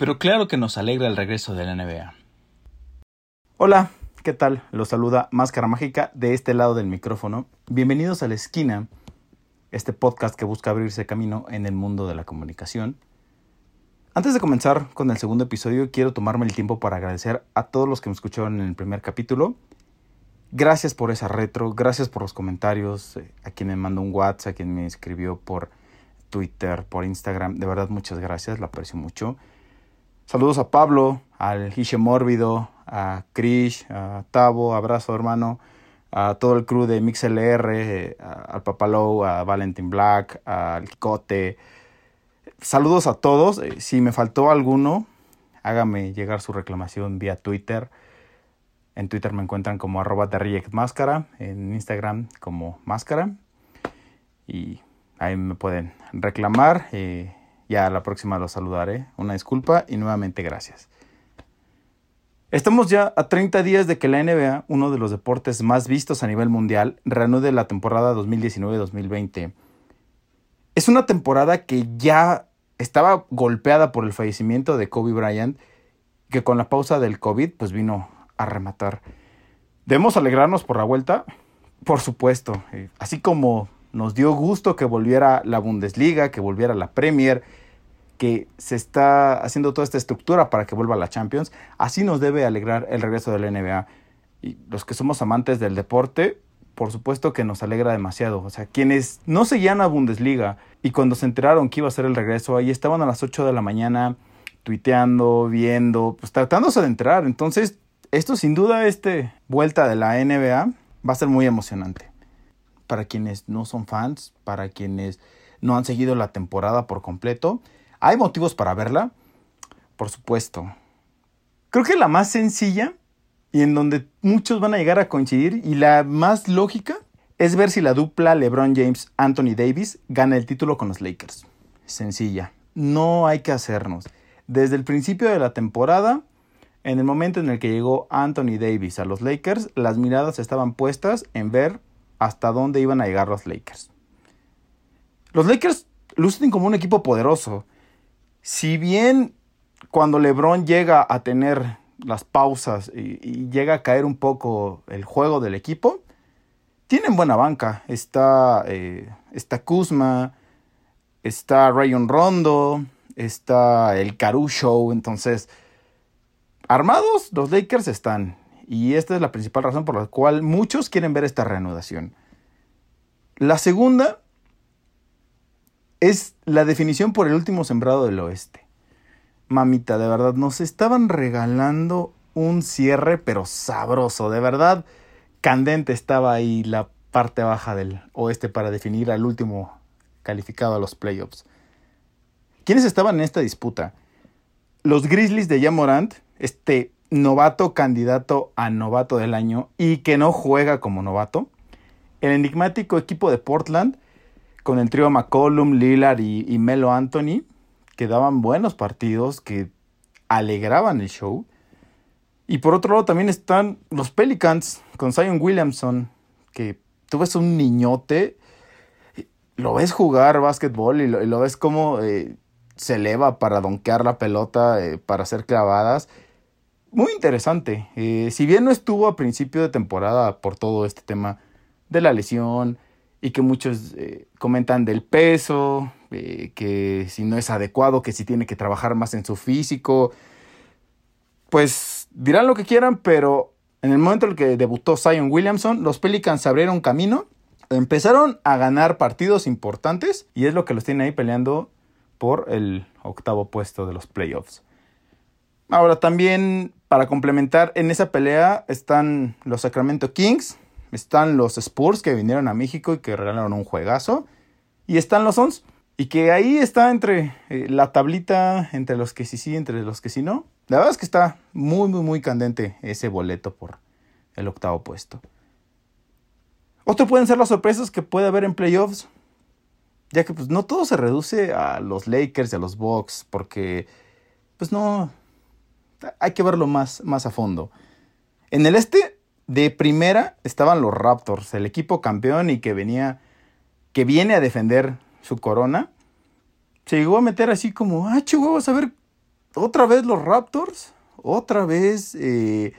pero claro que nos alegra el regreso de la NBA. Hola, ¿qué tal? Los saluda Máscara Mágica de este lado del micrófono. Bienvenidos a La Esquina, este podcast que busca abrirse camino en el mundo de la comunicación. Antes de comenzar con el segundo episodio, quiero tomarme el tiempo para agradecer a todos los que me escucharon en el primer capítulo. Gracias por esa retro, gracias por los comentarios, eh, a quien me mandó un WhatsApp, a quien me escribió por Twitter, por Instagram. De verdad, muchas gracias, lo aprecio mucho. Saludos a Pablo, al Hiche Mórbido, a Krish, a Tavo, abrazo hermano, a todo el crew de MixLR, eh, al Papalow, a Valentin Black, al Cote. Saludos a todos. Eh, si me faltó alguno, hágame llegar su reclamación vía Twitter. En Twitter me encuentran como arroba Máscara, en Instagram como Máscara. Y ahí me pueden reclamar. Eh, ya la próxima los saludaré. Una disculpa y nuevamente gracias. Estamos ya a 30 días de que la NBA, uno de los deportes más vistos a nivel mundial, reanude la temporada 2019-2020. Es una temporada que ya estaba golpeada por el fallecimiento de Kobe Bryant, que con la pausa del COVID pues vino a rematar. ¿Debemos alegrarnos por la vuelta? Por supuesto. Eh, así como nos dio gusto que volviera la Bundesliga, que volviera la Premier, que se está haciendo toda esta estructura para que vuelva la Champions, así nos debe alegrar el regreso de la NBA. Y los que somos amantes del deporte, por supuesto que nos alegra demasiado. O sea, quienes no seguían a Bundesliga y cuando se enteraron que iba a ser el regreso, ahí estaban a las 8 de la mañana tuiteando, viendo, pues tratándose de entrar. Entonces, esto sin duda, este vuelta de la NBA va a ser muy emocionante. Para quienes no son fans, para quienes no han seguido la temporada por completo, ¿Hay motivos para verla? Por supuesto. Creo que la más sencilla y en donde muchos van a llegar a coincidir y la más lógica es ver si la dupla LeBron James Anthony Davis gana el título con los Lakers. Sencilla. No hay que hacernos. Desde el principio de la temporada, en el momento en el que llegó Anthony Davis a los Lakers, las miradas estaban puestas en ver hasta dónde iban a llegar los Lakers. Los Lakers lucen como un equipo poderoso si bien cuando LeBron llega a tener las pausas y, llega a caer un poco el juego del equipo, tienen buena banca. Está, eh, está Kuzma, está Rayon Rondo, está el Caru Show. Entonces, armados, los Lakers están. Y esta es la principal razón por la cual muchos quieren ver esta reanudación. La segunda es la definición por el último sembrado del oeste. Mamita, de verdad, nos estaban regalando un cierre, pero sabroso, de verdad. Candente estaba ahí la parte baja del oeste para definir al último calificado a los playoffs. ¿Quiénes estaban en esta disputa? Los Grizzlies de Jamorant, este novato candidato a novato del año y que no juega como novato. El enigmático equipo de Portland con el trío McCollum, Lillard y, Melo Anthony, que daban buenos partidos, que alegraban el show. Y por otro lado también están los Pelicans con Zion Williamson, que tú ves un niñote, lo ves jugar básquetbol y lo, ves como eh, se eleva para donkear la pelota, eh, para hacer clavadas. Muy interesante. Eh, si bien no estuvo a principio de temporada por todo este tema de la lesión, y que muchos eh, comentan del peso, eh, que si no es adecuado, que si tiene que trabajar más en su físico. Pues dirán lo que quieran, pero en el momento en el que debutó Zion Williamson, los Pelicans abrieron camino, empezaron a ganar partidos importantes y es lo que los tiene ahí peleando por el octavo puesto de los playoffs. Ahora también para complementar en esa pelea están los Sacramento Kings, están los Spurs que vinieron a México y que regalaron un juegazo. Y están los Ons. Y que ahí está entre eh, la tablita, entre los que sí sí, entre los que sí no. La verdad es que está muy, muy, muy candente ese boleto por el octavo puesto. Otro pueden ser las sorpresas que puede haber en playoffs. Ya que pues no todo se reduce a los Lakers y a los Bucks. Porque pues no... Hay que verlo más, más a fondo. En el este de primera estaban los Raptors, el equipo campeón y que venía, que viene a defender su corona. Se llegó a meter así como, ah, vamos a ver otra vez los Raptors, otra vez eh,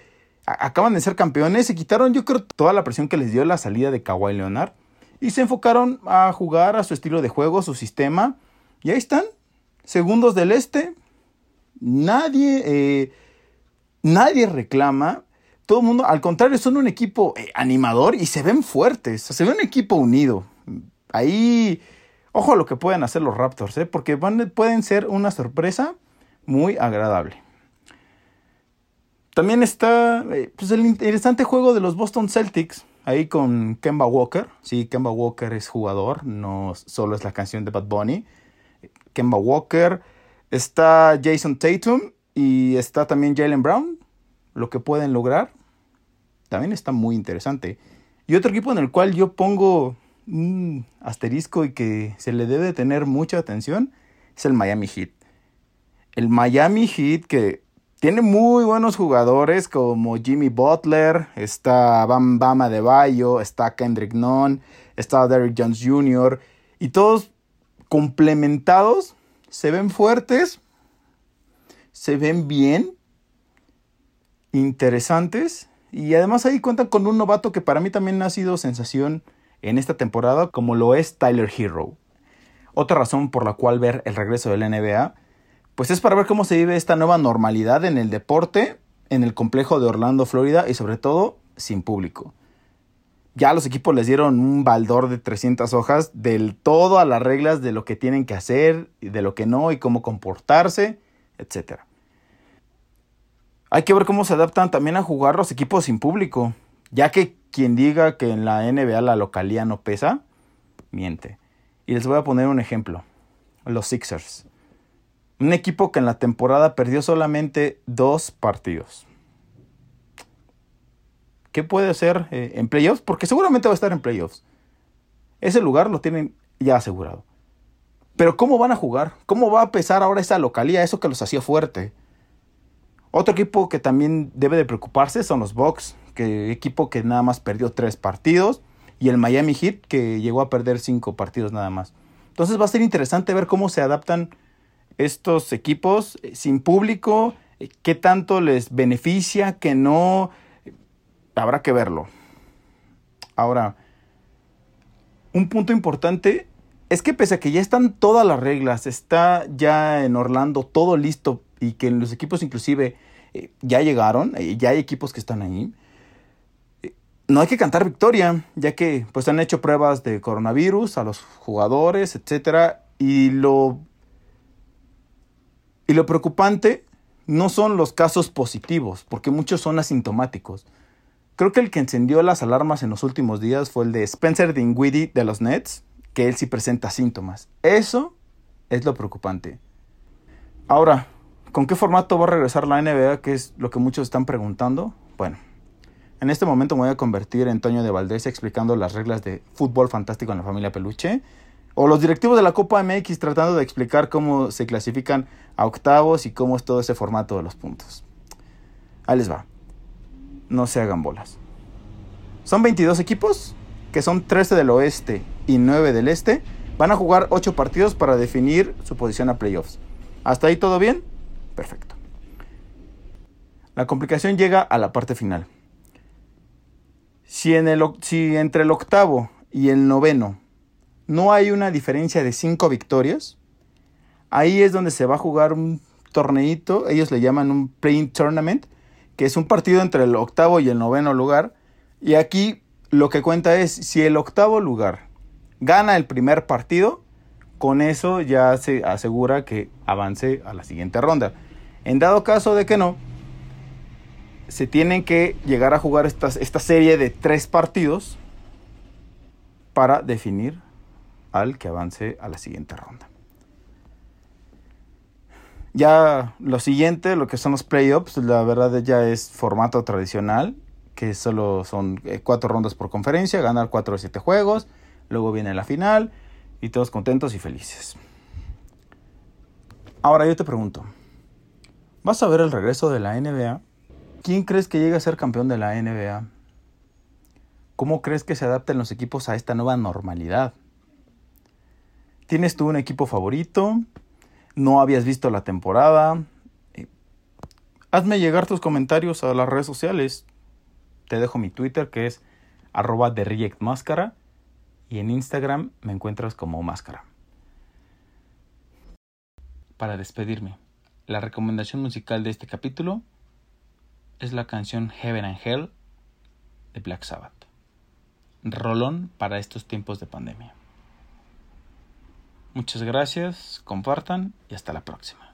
acaban de ser campeones, se quitaron yo creo toda la presión que les dio la salida de Kawhi Leonard y se enfocaron a jugar a su estilo de juego, su sistema, y ahí están, segundos del este, nadie, eh, nadie reclama, todo el mundo, al contrario, son un equipo eh, animador y se ven fuertes, se ve un equipo unido. Ahí, ojo a lo que pueden hacer los Raptors, ¿eh? porque pueden ser una sorpresa muy agradable. También está eh, pues el interesante juego de los Boston Celtics, ahí con Kemba Walker. Sí, Kemba Walker es jugador, no solo es la canción de Bad Bunny. Kemba Walker, está Jason Tatum y está también Jalen Brown. Lo que pueden lograr también está muy interesante. Y otro equipo en el cual yo pongo un asterisco y que se le debe tener mucha atención es el Miami Heat. El Miami Heat que tiene muy buenos jugadores como Jimmy Butler, está Bam Bama de Bayo, está Kendrick Nunn, está Derrick Jones Jr. y todos complementados, se ven fuertes, se ven bien, interesantes y además ahí cuentan con un novato que para mí también ha sido sensación en esta temporada como lo es Tyler Hero. Otra razón por la cual ver el regreso del NBA pues es para ver cómo se vive esta nueva normalidad en el deporte, en el complejo de Orlando, Florida y sobre todo sin público. Ya los equipos les dieron un baldor de 300 hojas del todo a las reglas de lo que tienen que hacer, y de lo que no y cómo comportarse, etc. Hay que ver cómo se adaptan también a jugar los equipos sin público, ya que quien diga que en la NBA la localía no pesa, miente. Y les voy a poner un ejemplo. Los Sixers. Un equipo que en la temporada perdió solamente dos partidos. ¿Qué puede hacer eh, en playoffs? Porque seguramente va a estar en playoffs. Ese lugar lo tienen ya asegurado. Pero ¿cómo van a jugar? ¿Cómo va a pesar ahora esa localía? Eso que los hacía fuerte. Otro equipo que también debe de preocuparse son los Bucks, que equipo que nada más perdió tres partidos, y el Miami Heat que llegó a perder cinco partidos nada más. Entonces va a ser interesante ver cómo se adaptan estos equipos eh, sin público, eh, qué tanto les beneficia, que no, habrá que verlo. Ahora, un punto importante es que pese a que ya están todas las reglas, está ya en Orlando todo listo y que los equipos inclusive eh, ya llegaron, ya hay equipos que están ahí, no hay que cantar victoria, ya que pues han hecho pruebas de coronavirus a los jugadores, etcétera, y lo y lo preocupante no son los casos positivos, porque muchos son asintomáticos. Creo que el que encendió las alarmas en los últimos días fue el de Spencer Dinwiddie de los Nets, que él sí presenta síntomas. Eso es lo preocupante. Ahora, ¿con qué formato va a regresar la NBA? Que es lo que muchos están preguntando. Bueno, en este momento me voy a convertir en Toño de Valdés explicando las reglas de fútbol fantástico en la familia Peluche o los directivos de la Copa MX tratando de explicar cómo se clasifican a octavos y cómo es todo ese formato de los puntos. Ahí les va. No se hagan bolas. Son 22 equipos, que son 13 del oeste y 9 del este. Van a jugar 8 partidos para definir su posición a playoffs. ¿Hasta ahí todo bien? Perfecto. La complicación llega a la parte final. Si, entre el octavo y el noveno no hay una diferencia de cinco victorias, ahí es donde se va a jugar un torneito, ellos le llaman un playing tournament, que es un partido entre el octavo y el noveno lugar. Y aquí lo que cuenta es si el octavo lugar gana el primer partido, con eso ya se asegura que avance a la siguiente ronda. En dado caso de que no, se tienen que llegar a jugar esta serie de tres partidos para definir al que avance a la siguiente ronda. Ya lo siguiente, lo que son los playoffs, la verdad ya es formato tradicional, que solo son eh, cuatro rondas por conferencia, ganar cuatro o siete juegos, luego viene la final y todos contentos y felices. Ahora yo te pregunto, ¿vas a ver el regreso de la NBA? ¿Quién crees que llegue a ser campeón de la NBA? ¿Cómo crees que se adapten los equipos a esta nueva normalidad? ¿Tienes tú un equipo favorito? ¿No habías visto la temporada? hazme llegar tus comentarios a las redes sociales. Te dejo mi Twitter que es arroba y en Instagram me encuentras como Máscara. Para despedirme, la recomendación musical de este capítulo es la canción Heaven and Hell de Black Sabbath. Rolón para estos tiempos de pandemia. Muchas gracias, compartan y hasta la próxima.